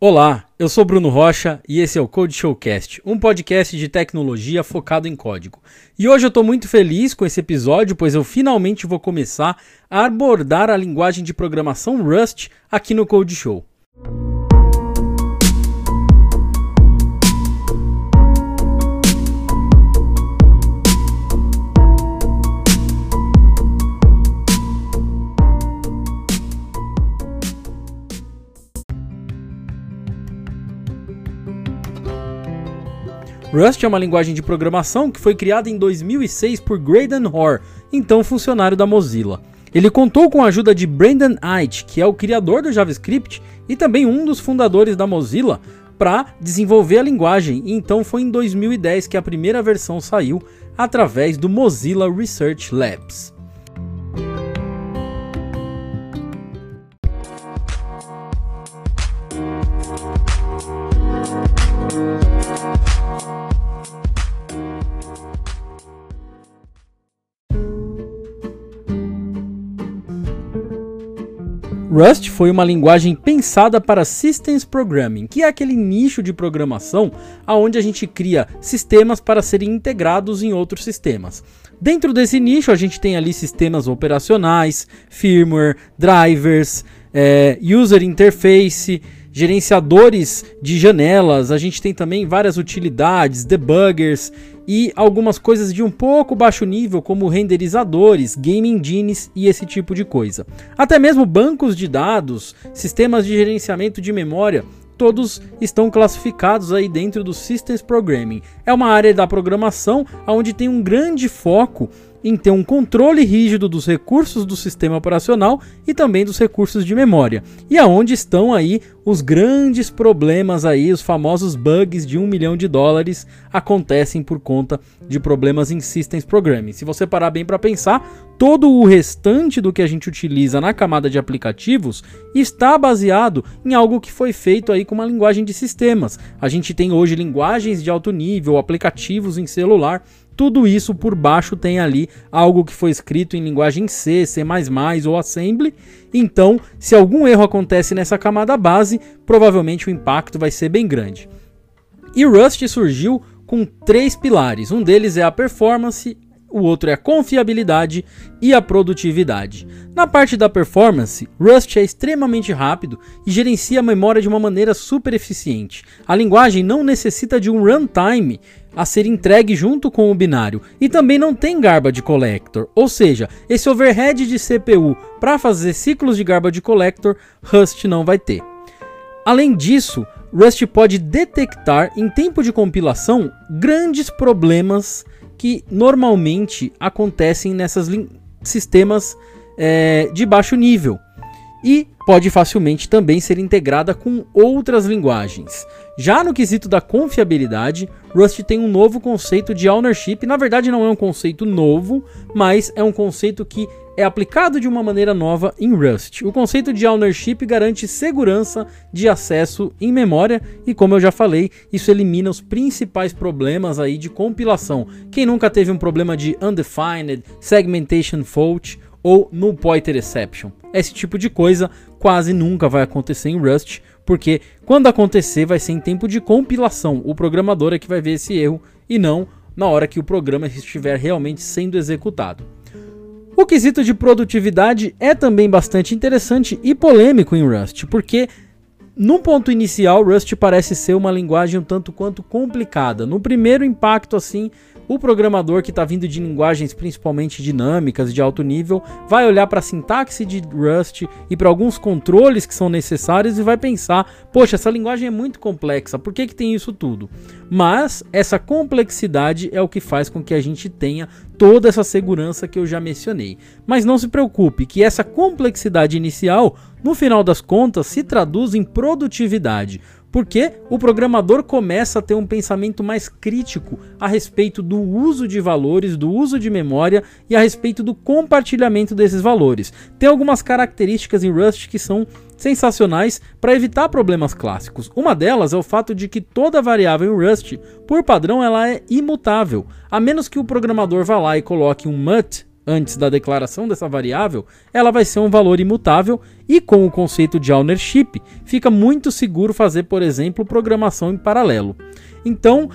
Olá, eu sou Bruno Rocha e esse é o Code Showcast, um podcast de tecnologia focado em código. E hoje eu estou muito feliz com esse episódio, pois eu finalmente vou começar a abordar a linguagem de programação Rust aqui no Code Show. Rust é uma linguagem de programação que foi criada em 2006 por Graydon Hoare, então funcionário da Mozilla. Ele contou com a ajuda de Brendan Eich, que é o criador do JavaScript e também um dos fundadores da Mozilla, para desenvolver a linguagem, e então foi em 2010 que a primeira versão saiu através do Mozilla Research Labs. Rust foi uma linguagem pensada para Systems Programming, que é aquele nicho de programação onde a gente cria sistemas para serem integrados em outros sistemas. Dentro desse nicho, a gente tem ali sistemas operacionais, firmware, drivers, é, user interface, gerenciadores de janelas, a gente tem também várias utilidades, debuggers e algumas coisas de um pouco baixo nível, como renderizadores, game engines e esse tipo de coisa. Até mesmo bancos de dados, sistemas de gerenciamento de memória, todos estão classificados aí dentro do Systems Programming. É uma área da programação onde tem um grande foco em ter um controle rígido dos recursos do sistema operacional e também dos recursos de memória. E aonde estão aí os grandes problemas aí, os famosos bugs de um milhão de dólares acontecem por conta de problemas em Systems Programming. Se você parar bem para pensar, todo o restante do que a gente utiliza na camada de aplicativos está baseado em algo que foi feito aí com uma linguagem de sistemas. A gente tem hoje linguagens de alto nível, aplicativos em celular tudo isso por baixo tem ali algo que foi escrito em linguagem C, C++ ou Assembly. Então, se algum erro acontece nessa camada base, provavelmente o impacto vai ser bem grande. E Rust surgiu com três pilares. Um deles é a performance, o outro é a confiabilidade e a produtividade. Na parte da performance, Rust é extremamente rápido e gerencia a memória de uma maneira super eficiente. A linguagem não necessita de um runtime a ser entregue junto com o binário e também não tem garbage collector, ou seja, esse overhead de CPU para fazer ciclos de garbage collector, Rust não vai ter. Além disso, Rust pode detectar em tempo de compilação grandes problemas que normalmente acontecem nessas sistemas é, de baixo nível e pode facilmente também ser integrada com outras linguagens. Já no quesito da confiabilidade, Rust tem um novo conceito de ownership. Na verdade, não é um conceito novo, mas é um conceito que é aplicado de uma maneira nova em Rust. O conceito de ownership garante segurança de acesso em memória e, como eu já falei, isso elimina os principais problemas aí de compilação. Quem nunca teve um problema de undefined, segmentation fault ou null pointer exception? Esse tipo de coisa quase nunca vai acontecer em Rust, porque quando acontecer vai ser em tempo de compilação. O programador é que vai ver esse erro e não na hora que o programa estiver realmente sendo executado. O quesito de produtividade é também bastante interessante e polêmico em Rust, porque no ponto inicial Rust parece ser uma linguagem um tanto quanto complicada. No primeiro impacto assim, o programador que está vindo de linguagens principalmente dinâmicas, de alto nível, vai olhar para a sintaxe de Rust e para alguns controles que são necessários e vai pensar: poxa, essa linguagem é muito complexa, por que, que tem isso tudo? Mas essa complexidade é o que faz com que a gente tenha toda essa segurança que eu já mencionei. Mas não se preocupe, que essa complexidade inicial, no final das contas, se traduz em produtividade porque o programador começa a ter um pensamento mais crítico a respeito do uso de valores, do uso de memória e a respeito do compartilhamento desses valores. Tem algumas características em Rust que são sensacionais para evitar problemas clássicos. Uma delas é o fato de que toda variável em Rust, por padrão, ela é imutável, a menos que o programador vá lá e coloque um mut antes da declaração dessa variável, ela vai ser um valor imutável e com o conceito de ownership, fica muito seguro fazer, por exemplo, programação em paralelo. Então,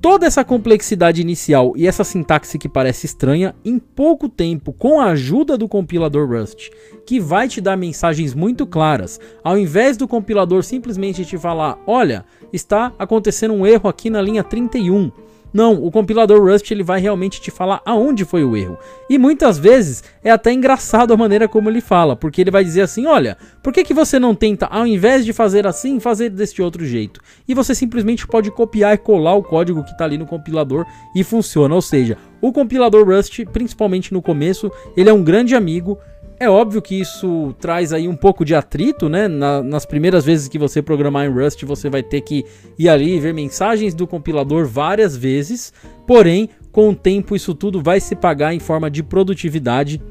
toda essa complexidade inicial e essa sintaxe que parece estranha, em pouco tempo, com a ajuda do compilador Rust, que vai te dar mensagens muito claras, ao invés do compilador simplesmente te falar: olha, está acontecendo um erro aqui na linha 31 não, o compilador Rust ele vai realmente te falar aonde foi o erro. E muitas vezes é até engraçado a maneira como ele fala, porque ele vai dizer assim: olha, por que, que você não tenta, ao invés de fazer assim, fazer deste outro jeito? E você simplesmente pode copiar e colar o código que está ali no compilador e funciona. Ou seja, o compilador Rust, principalmente no começo, ele é um grande amigo é óbvio que isso traz aí um pouco de atrito, né? Na, nas primeiras vezes que você programar em Rust, você vai ter que ir ali e ver mensagens do compilador várias vezes. Porém, com o tempo, isso tudo vai se pagar em forma de produtividade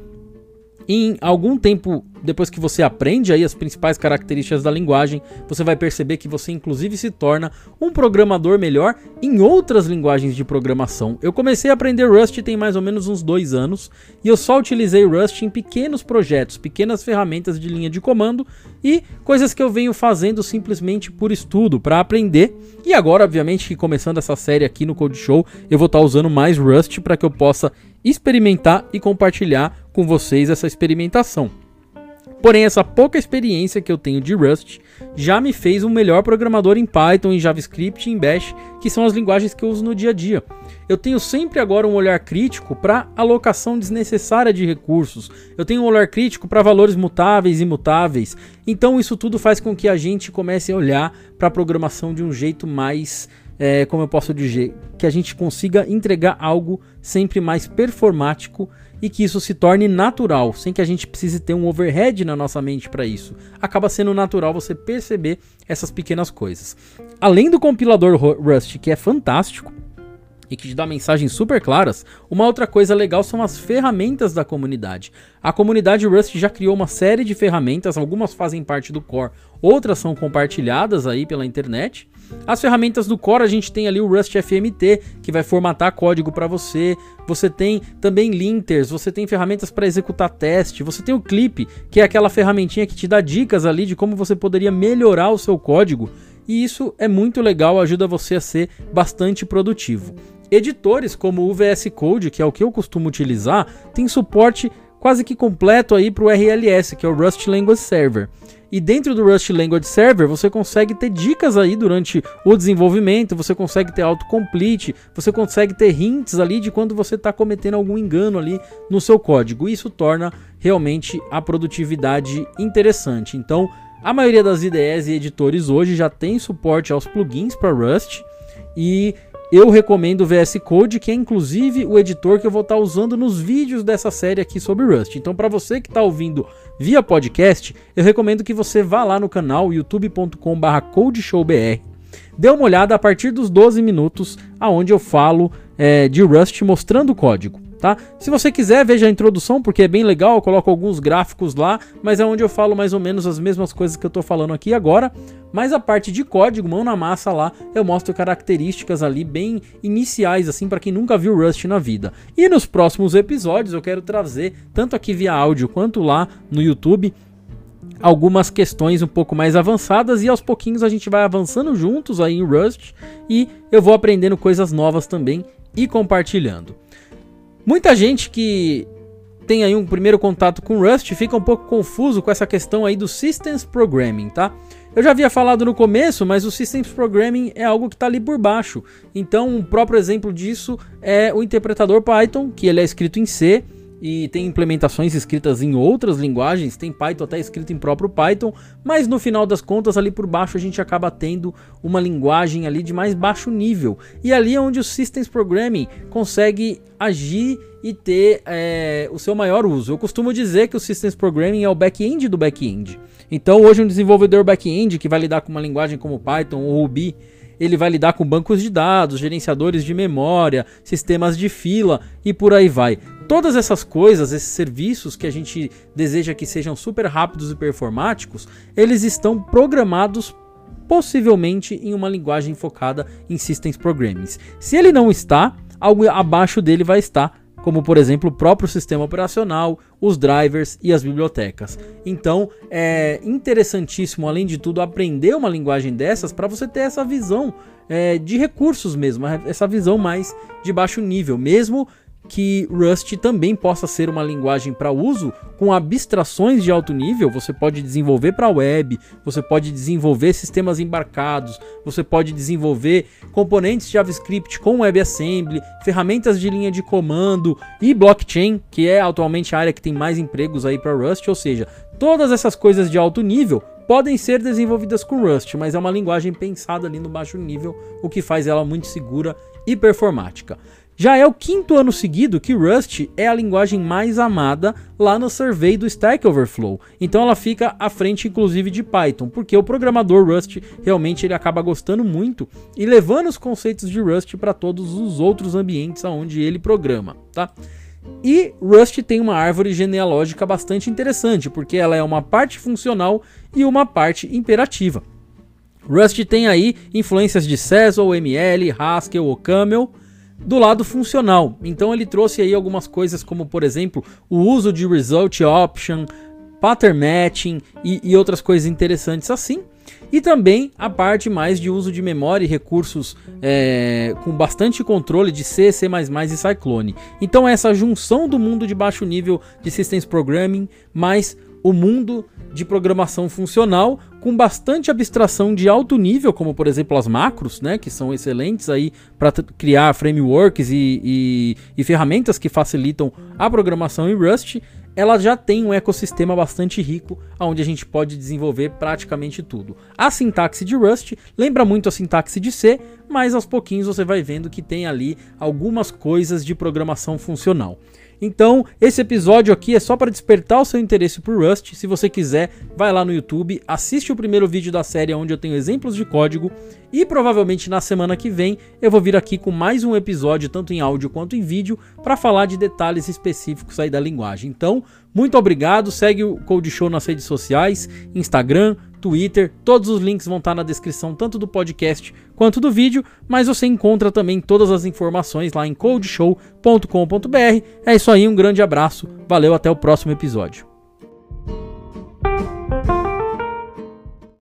em algum tempo depois que você aprende aí as principais características da linguagem, você vai perceber que você inclusive se torna um programador melhor em outras linguagens de programação. Eu comecei a aprender Rust tem mais ou menos uns dois anos e eu só utilizei Rust em pequenos projetos, pequenas ferramentas de linha de comando e coisas que eu venho fazendo simplesmente por estudo, para aprender. E agora, obviamente, que começando essa série aqui no Code Show, eu vou estar tá usando mais Rust para que eu possa experimentar e compartilhar com vocês essa experimentação. Porém, essa pouca experiência que eu tenho de Rust já me fez um melhor programador em Python, em JavaScript e em Bash, que são as linguagens que eu uso no dia a dia. Eu tenho sempre agora um olhar crítico para alocação desnecessária de recursos. Eu tenho um olhar crítico para valores mutáveis e imutáveis. Então isso tudo faz com que a gente comece a olhar para a programação de um jeito mais é, como eu posso dizer, que a gente consiga entregar algo sempre mais performático e que isso se torne natural, sem que a gente precise ter um overhead na nossa mente para isso. Acaba sendo natural você perceber essas pequenas coisas. Além do compilador Rust, que é fantástico, e que te dá mensagens super claras, uma outra coisa legal são as ferramentas da comunidade. A comunidade Rust já criou uma série de ferramentas, algumas fazem parte do core, outras são compartilhadas aí pela internet. As ferramentas do core a gente tem ali o Rust FMT, que vai formatar código para você. Você tem também linters, você tem ferramentas para executar teste, você tem o Clip, que é aquela ferramentinha que te dá dicas ali de como você poderia melhorar o seu código. E isso é muito legal, ajuda você a ser bastante produtivo. Editores como o VS Code, que é o que eu costumo utilizar, tem suporte quase que completo aí para o RLS, que é o Rust Language Server. E dentro do Rust Language Server, você consegue ter dicas aí durante o desenvolvimento, você consegue ter autocomplete, você consegue ter hints ali de quando você está cometendo algum engano ali no seu código. Isso torna realmente a produtividade interessante. Então, a maioria das IDEs e editores hoje já tem suporte aos plugins para Rust e eu recomendo o VS Code, que é inclusive o editor que eu vou estar tá usando nos vídeos dessa série aqui sobre Rust. Então, para você que está ouvindo via podcast, eu recomendo que você vá lá no canal youtube.com/codeshowbr. Dê uma olhada a partir dos 12 minutos, aonde eu falo é, de Rust mostrando o código tá? Se você quiser, veja a introdução, porque é bem legal, eu coloco alguns gráficos lá, mas é onde eu falo mais ou menos as mesmas coisas que eu tô falando aqui agora. Mas a parte de código, mão na massa lá, eu mostro características ali bem iniciais, assim, para quem nunca viu Rust na vida. E nos próximos episódios eu quero trazer, tanto aqui via áudio quanto lá no YouTube, algumas questões um pouco mais avançadas e aos pouquinhos a gente vai avançando juntos aí em Rust e eu vou aprendendo coisas novas também e compartilhando. Muita gente que tem aí um primeiro contato com Rust fica um pouco confuso com essa questão aí do Systems Programming, tá? Eu já havia falado no começo, mas o Systems Programming é algo que está ali por baixo. Então, um próprio exemplo disso é o interpretador Python, que ele é escrito em C, e tem implementações escritas em outras linguagens, tem Python até escrito em próprio Python, mas no final das contas ali por baixo a gente acaba tendo uma linguagem ali de mais baixo nível. E ali é onde o Systems Programming consegue agir e ter é, o seu maior uso. Eu costumo dizer que o Systems Programming é o back-end do back-end. Então hoje um desenvolvedor back-end que vai lidar com uma linguagem como Python ou Ruby, ele vai lidar com bancos de dados, gerenciadores de memória, sistemas de fila e por aí vai. Todas essas coisas, esses serviços que a gente deseja que sejam super rápidos e performáticos, eles estão programados possivelmente em uma linguagem focada em Systems Programming. Se ele não está, algo abaixo dele vai estar como por exemplo o próprio sistema operacional, os drivers e as bibliotecas. Então é interessantíssimo, além de tudo, aprender uma linguagem dessas para você ter essa visão é, de recursos mesmo, essa visão mais de baixo nível, mesmo que Rust também possa ser uma linguagem para uso com abstrações de alto nível. Você pode desenvolver para web, você pode desenvolver sistemas embarcados, você pode desenvolver componentes JavaScript com WebAssembly, ferramentas de linha de comando e blockchain, que é atualmente a área que tem mais empregos aí para Rust. Ou seja, todas essas coisas de alto nível podem ser desenvolvidas com Rust, mas é uma linguagem pensada ali no baixo nível, o que faz ela muito segura e performática. Já é o quinto ano seguido que Rust é a linguagem mais amada lá no survey do Stack Overflow. Então ela fica à frente inclusive de Python, porque o programador Rust realmente ele acaba gostando muito e levando os conceitos de Rust para todos os outros ambientes onde ele programa, tá? E Rust tem uma árvore genealógica bastante interessante, porque ela é uma parte funcional e uma parte imperativa. Rust tem aí influências de Cecil, ML, Haskell, OCaml, do lado funcional. Então ele trouxe aí algumas coisas como, por exemplo, o uso de result option, pattern matching e, e outras coisas interessantes assim. E também a parte mais de uso de memória e recursos é, com bastante controle de C, C++ e Cyclone. Então essa junção do mundo de baixo nível de Systems Programming mais o mundo de programação funcional com bastante abstração de alto nível, como por exemplo as macros, né, que são excelentes aí para criar frameworks e, e, e, ferramentas que facilitam a programação em Rust. Ela já tem um ecossistema bastante rico, onde a gente pode desenvolver praticamente tudo. A sintaxe de Rust lembra muito a sintaxe de C, mas aos pouquinhos você vai vendo que tem ali algumas coisas de programação funcional. Então, esse episódio aqui é só para despertar o seu interesse por Rust. Se você quiser, vai lá no YouTube, assiste o primeiro vídeo da série onde eu tenho exemplos de código e provavelmente na semana que vem eu vou vir aqui com mais um episódio, tanto em áudio quanto em vídeo, para falar de detalhes específicos aí da linguagem. Então, muito obrigado, segue o Code Show nas redes sociais, Instagram, Twitter. Todos os links vão estar na descrição, tanto do podcast quanto do vídeo, mas você encontra também todas as informações lá em coldshow.com.br. É isso aí, um grande abraço, valeu, até o próximo episódio.